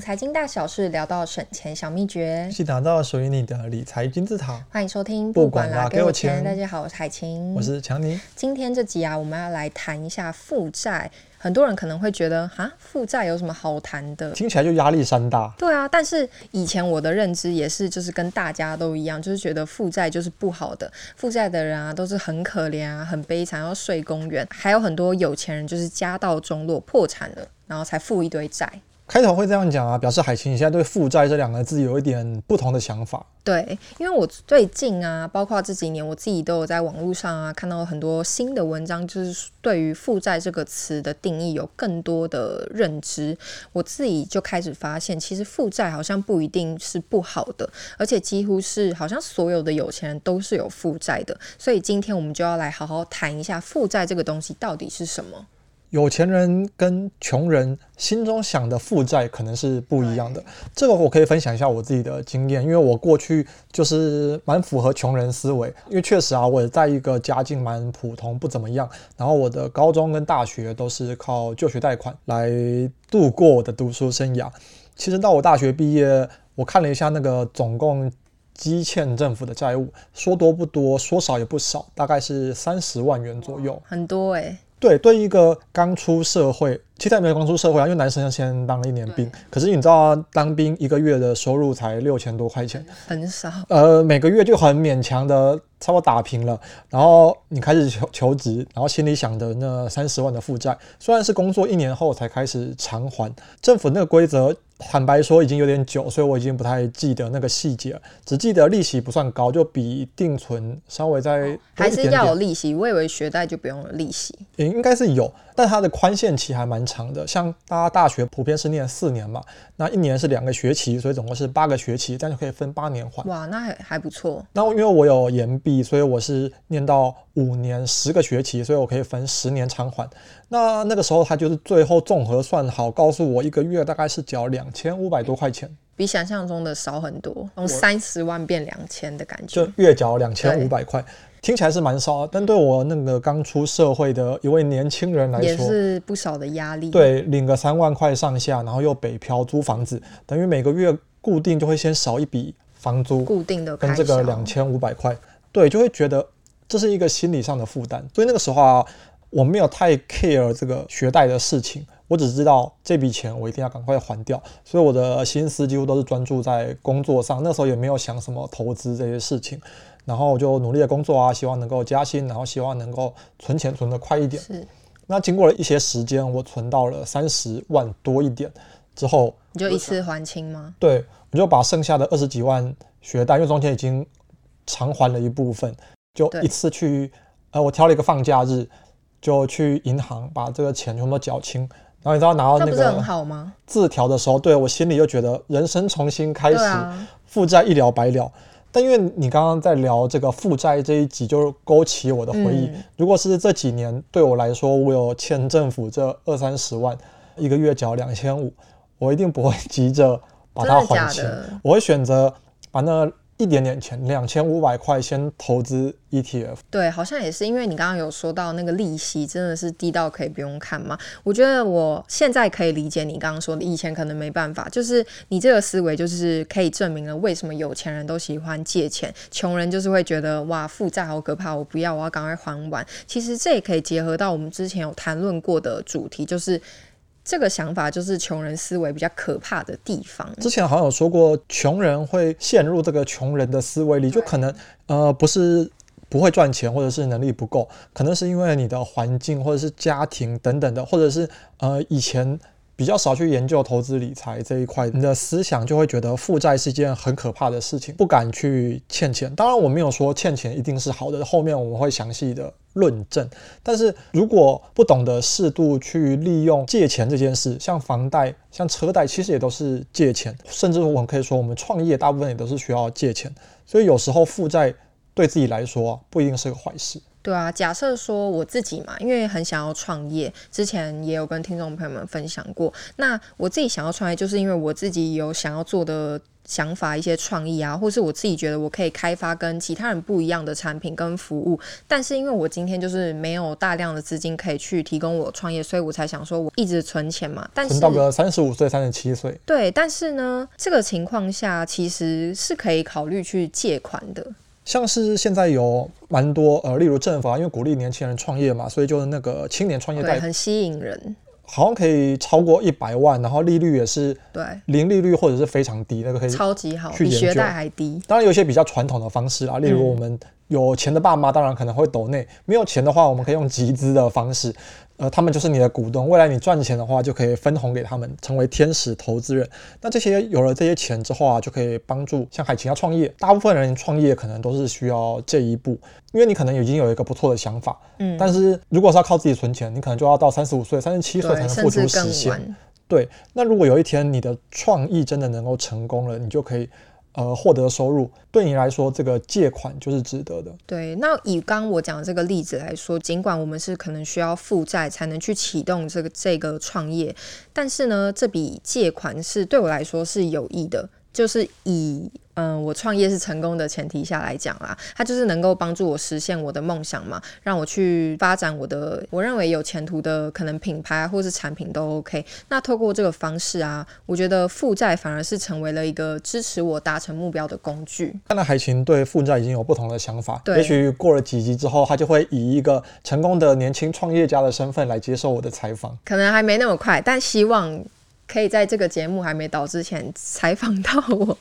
财经大小事聊到省钱小秘诀，一起打造属于你的理财金字塔。欢迎收听，不管啦，给我钱。大家好，我是海晴，我是强尼。今天这集啊，我们要来谈一下负债。很多人可能会觉得，哈，负债有什么好谈的？听起来就压力山大。对啊，但是以前我的认知也是，就是跟大家都一样，就是觉得负债就是不好的，负债的人啊都是很可怜啊，很悲惨，要睡公园。还有很多有钱人就是家道中落，破产了，然后才负一堆债。开头会这样讲啊，表示海清你现在对负债这两个字有一点不同的想法。对，因为我最近啊，包括这几年，我自己都有在网络上啊看到很多新的文章，就是对于负债这个词的定义有更多的认知。我自己就开始发现，其实负债好像不一定是不好的，而且几乎是好像所有的有钱人都是有负债的。所以今天我们就要来好好谈一下负债这个东西到底是什么。有钱人跟穷人心中想的负债可能是不一样的。这个我可以分享一下我自己的经验，因为我过去就是蛮符合穷人思维。因为确实啊，我在一个家境蛮普通，不怎么样。然后我的高中跟大学都是靠就学贷款来度过我的读书生涯。其实到我大学毕业，我看了一下那个总共积欠政府的债务，说多不多，说少也不少，大概是三十万元左右，很多诶。对，对一个刚出社会，其实也没有刚出社会啊，因为男生要先当了一年兵。可是你知道啊，当兵一个月的收入才六千多块钱，很少。呃，每个月就很勉强的差不多打平了。然后你开始求求职，然后心里想的那三十万的负债，虽然是工作一年后才开始偿还，政府那个规则。坦白说，已经有点久，所以我已经不太记得那个细节，只记得利息不算高，就比定存稍微再。还是要有利息，我以为学贷就不用有利息。也应该是有，但它的宽限期还蛮长的。像大家大学普遍是念四年嘛，那一年是两个学期，所以总共是八个学期，但是可以分八年还。哇，那还还不错。那因为我有延毕，所以我是念到五年十个学期，所以我可以分十年偿还。那那个时候他就是最后综合算好，告诉我一个月大概是缴两千五百多块钱，比想象中的少很多，从三十万变两千的感觉，就月缴两千五百块，听起来是蛮少，但对我那个刚出社会的一位年轻人来说，也是不少的压力。对，领个三万块上下，然后又北漂租房子，等于每个月固定就会先少一笔房租，固定的跟这个两千五百块，对，就会觉得这是一个心理上的负担，所以那个时候啊。我没有太 care 这个学贷的事情，我只知道这笔钱我一定要赶快还掉，所以我的心思几乎都是专注在工作上。那时候也没有想什么投资这些事情，然后就努力的工作啊，希望能够加薪，然后希望能够存钱存得快一点。是。那经过了一些时间，我存到了三十万多一点之后，你就一次还清吗？对，我就把剩下的二十几万学贷，因为中间已经偿还了一部分，就一次去，呃，我挑了一个放假日。就去银行把这个钱全部缴清，然后你知道拿到那个字条的时候，对我心里就觉得人生重新开始，负债一了百了。但因为你刚刚在聊这个负债这一集，就勾起我的回忆。如果是这几年对我来说，我有欠政府这二三十万，一个月缴两千五，我一定不会 急着把它还清，我会选择把那。一点点钱，两千五百块，先投资 ETF。对，好像也是，因为你刚刚有说到那个利息真的是低到可以不用看吗？我觉得我现在可以理解你刚刚说的，以前可能没办法。就是你这个思维，就是可以证明了为什么有钱人都喜欢借钱，穷人就是会觉得哇，负债好可怕，我不要，我要赶快还完。其实这也可以结合到我们之前有谈论过的主题，就是。这个想法就是穷人思维比较可怕的地方。之前好像有说过，穷人会陷入这个穷人的思维里，就可能呃不是不会赚钱，或者是能力不够，可能是因为你的环境或者是家庭等等的，或者是呃以前比较少去研究投资理财这一块，你的思想就会觉得负债是一件很可怕的事情，不敢去欠钱。当然，我没有说欠钱一定是好的，后面我们会详细的论证。但是如果不懂得适度去利用借钱这件事，像房贷、像车贷，其实也都是借钱，甚至我们可以说，我们创业大部分也都是需要借钱。所以有时候负债对自己来说不一定是个坏事。对啊，假设说我自己嘛，因为很想要创业，之前也有跟听众朋友们分享过。那我自己想要创业，就是因为我自己有想要做的想法，一些创意啊，或是我自己觉得我可以开发跟其他人不一样的产品跟服务。但是因为我今天就是没有大量的资金可以去提供我创业，所以我才想说我一直存钱嘛。但是存到个三十五岁、三十七岁。对，但是呢，这个情况下其实是可以考虑去借款的。像是现在有蛮多呃，例如政府啊，因为鼓励年轻人创业嘛，所以就是那个青年创业贷很吸引人，好像可以超过一百万，然后利率也是对零利率或者是非常低，那个可以超级好，比学贷还低。当然有一些比较传统的方式啊，例如我们有钱的爸妈，当然可能会抖内；没有钱的话，我们可以用集资的方式。呃，他们就是你的股东，未来你赚钱的话，就可以分红给他们，成为天使投资人。那这些有了这些钱之后啊，就可以帮助像海琴要创业。大部分人创业可能都是需要这一步，因为你可能已经有一个不错的想法，嗯，但是如果是要靠自己存钱，你可能就要到三十五岁、三十七岁才能付诸实现。对，那如果有一天你的创意真的能够成功了，你就可以。呃，获得收入对你来说，这个借款就是值得的。对，那以刚我讲的这个例子来说，尽管我们是可能需要负债才能去启动这个这个创业，但是呢，这笔借款是对我来说是有益的，就是以。嗯，我创业是成功的前提下来讲啦，它就是能够帮助我实现我的梦想嘛，让我去发展我的我认为有前途的可能品牌或是产品都 OK。那透过这个方式啊，我觉得负债反而是成为了一个支持我达成目标的工具。看来海琴对负债已经有不同的想法，对，也许过了几集之后，他就会以一个成功的年轻创业家的身份来接受我的采访。可能还没那么快，但希望可以在这个节目还没到之前采访到我。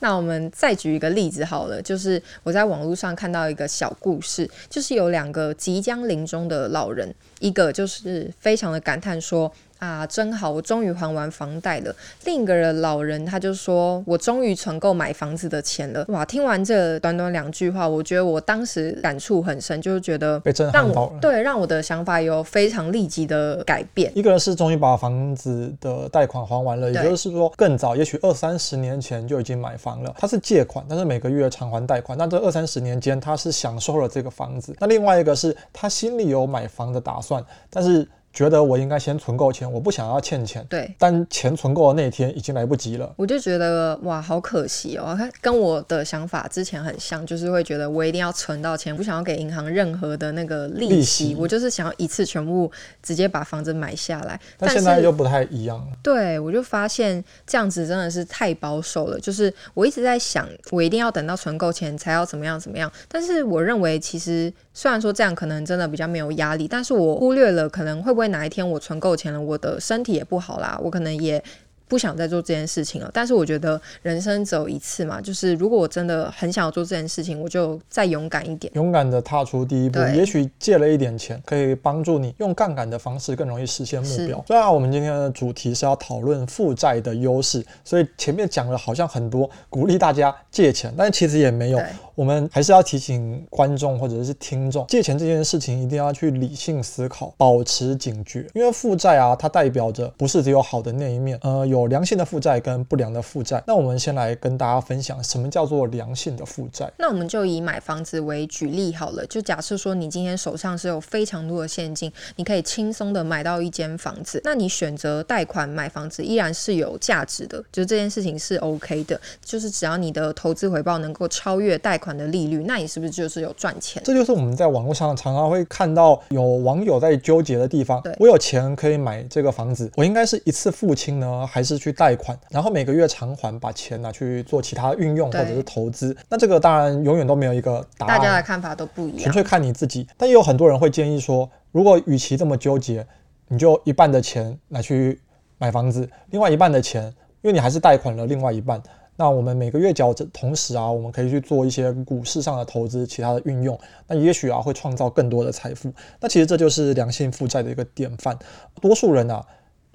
那我们再举一个例子好了，就是我在网络上看到一个小故事，就是有两个即将临终的老人，一个就是非常的感叹说。啊，真好！我终于还完房贷了。另一个人老人他就说：“我终于存够买房子的钱了。”哇！听完这短短两句话，我觉得我当时感触很深，就是觉得被震撼到了。对，让我的想法有非常立即的改变。一个人是终于把房子的贷款还完了，也就是说更早，也许二三十年前就已经买房了。他是借款，但是每个月偿还贷款。那这二三十年间，他是享受了这个房子。那另外一个是他心里有买房的打算，但是。觉得我应该先存够钱，我不想要欠钱。对，但钱存够的那一天已经来不及了。我就觉得哇，好可惜哦！跟我的想法之前很像，就是会觉得我一定要存到钱，不想要给银行任何的那个利息，利息。我就是想要一次全部直接把房子买下来。但现在又不太一样了。对，我就发现这样子真的是太保守了。就是我一直在想，我一定要等到存够钱才要怎么样怎么样。但是我认为，其实虽然说这样可能真的比较没有压力，但是我忽略了可能会不会。会哪一天我存够钱了，我的身体也不好啦，我可能也。不想再做这件事情了，但是我觉得人生只有一次嘛，就是如果我真的很想要做这件事情，我就再勇敢一点，勇敢的踏出第一步。也许借了一点钱，可以帮助你用杠杆的方式更容易实现目标。虽然我们今天的主题是要讨论负债的优势，所以前面讲了好像很多鼓励大家借钱，但其实也没有。我们还是要提醒观众或者是听众，借钱这件事情一定要去理性思考，保持警觉，因为负债啊，它代表着不是只有好的那一面，呃，有。有良性的负债跟不良的负债，那我们先来跟大家分享什么叫做良性的负债。那我们就以买房子为举例好了，就假设说你今天手上是有非常多的现金，你可以轻松的买到一间房子，那你选择贷款买房子依然是有价值的，就这件事情是 OK 的，就是只要你的投资回报能够超越贷款的利率，那你是不是就是有赚钱？这就是我们在网络上常常会看到有网友在纠结的地方。对，我有钱可以买这个房子，我应该是一次付清呢，还是？是去贷款，然后每个月偿还，把钱拿去做其他运用或者是投资。那这个当然永远都没有一个答案，大家的看法都不一样，纯粹看你自己。但也有很多人会建议说，如果与其这么纠结，你就一半的钱拿去买房子，另外一半的钱，因为你还是贷款了另外一半，那我们每个月缴着，同时啊，我们可以去做一些股市上的投资，其他的运用，那也许啊会创造更多的财富。那其实这就是良性负债的一个典范。多数人啊。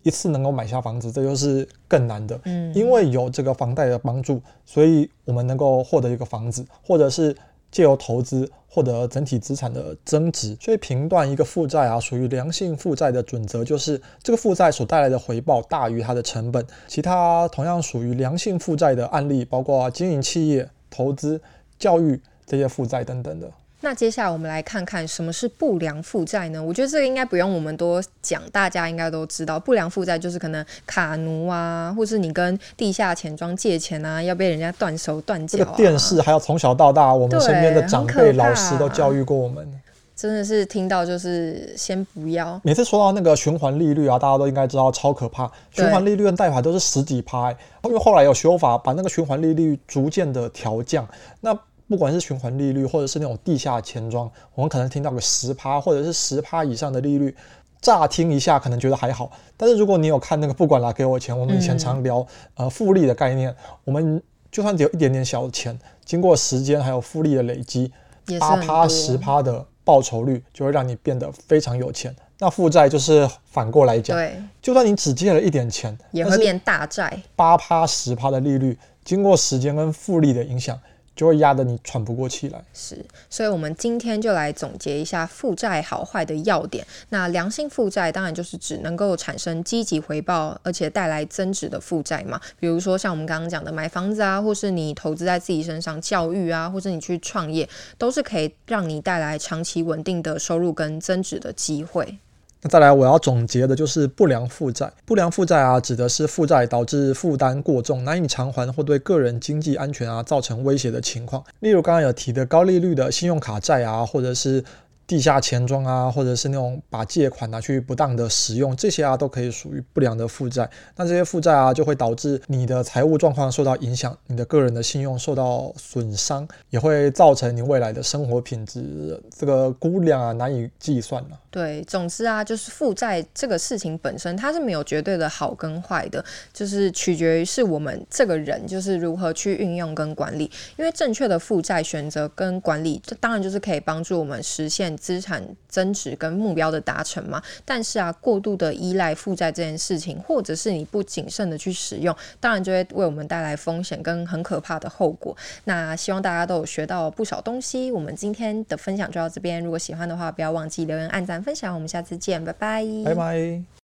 一次能够买下房子，这就是更难的。嗯，因为有这个房贷的帮助，所以我们能够获得一个房子，或者是借由投资获得整体资产的增值。所以评断一个负债啊，属于良性负债的准则就是这个负债所带来的回报大于它的成本。其他同样属于良性负债的案例，包括经营企业、投资、教育这些负债等等的。那接下来我们来看看什么是不良负债呢？我觉得这个应该不用我们多讲，大家应该都知道。不良负债就是可能卡奴啊，或是你跟地下钱庄借钱啊，要被人家断手断脚、啊。这个电视还有从小到大，我们身边的长辈、老师都教育过我们。真的是听到就是先不要。每次说到那个循环利率啊，大家都应该知道超可怕。循环利率的贷款都是十几趴，因为后来有修法，把那个循环利率逐渐的调降。那不管是循环利率，或者是那种地下钱庄，我们可能听到个十趴，或者是十趴以上的利率，乍听一下可能觉得还好。但是如果你有看那个不管啦给我钱，我们以前常聊、嗯、呃复利的概念，我们就算只有一点点小钱，经过时间还有复利的累积，八趴十趴的报酬率就会让你变得非常有钱。那负债就是反过来讲，对，就算你只借了一点钱，也会变大债。八趴十趴的利率，经过时间跟复利的影响。就会压得你喘不过气来。是，所以我们今天就来总结一下负债好坏的要点。那良性负债当然就是指能够产生积极回报，而且带来增值的负债嘛。比如说像我们刚刚讲的买房子啊，或是你投资在自己身上教育啊，或是你去创业，都是可以让你带来长期稳定的收入跟增值的机会。再来，我要总结的就是不良负债。不良负债啊，指的是负债导致负担过重、难以偿还或对个人经济安全啊造成威胁的情况。例如刚刚有提的高利率的信用卡债啊，或者是。地下钱庄啊，或者是那种把借款拿去不当的使用，这些啊都可以属于不良的负债。那这些负债啊，就会导致你的财务状况受到影响，你的个人的信用受到损伤，也会造成你未来的生活品质这个估量啊难以计算了。对，总之啊，就是负债这个事情本身它是没有绝对的好跟坏的，就是取决于是我们这个人就是如何去运用跟管理。因为正确的负债选择跟管理，这当然就是可以帮助我们实现资产增值跟目标的达成嘛，但是啊，过度的依赖负债这件事情，或者是你不谨慎的去使用，当然就会为我们带来风险跟很可怕的后果。那希望大家都有学到不少东西。我们今天的分享就到这边，如果喜欢的话，不要忘记留言、按赞、分享。我们下次见，拜拜，拜拜。